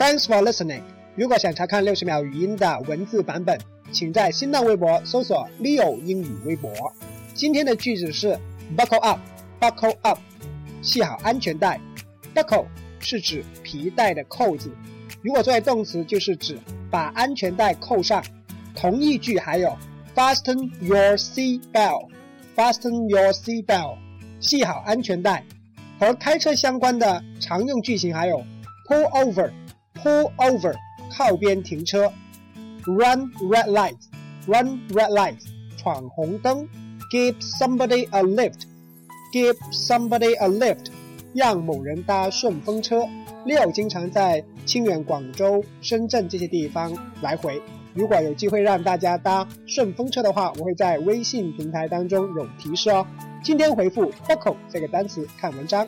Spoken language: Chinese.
Thanks for listening。如果想查看六十秒语音的文字版本，请在新浪微博搜索 Leo 英语微博。今天的句子是 Buckle up，Buckle up，系好安全带。Buckle 是指皮带的扣子，如果作为动词，就是指把安全带扣上。同义句还有 Fasten your seat belt，Fasten your seat belt，系好安全带。和开车相关的常用句型还有 Pull over” Pull over，靠边停车。Run red light，Run red light，闯红灯。Give somebody a lift，Give somebody a lift，让某人搭顺风车。Leo 经常在清远、广州、深圳这些地方来回。如果有机会让大家搭顺风车的话，我会在微信平台当中有提示哦。今天回复 buckle 这个单词看文章。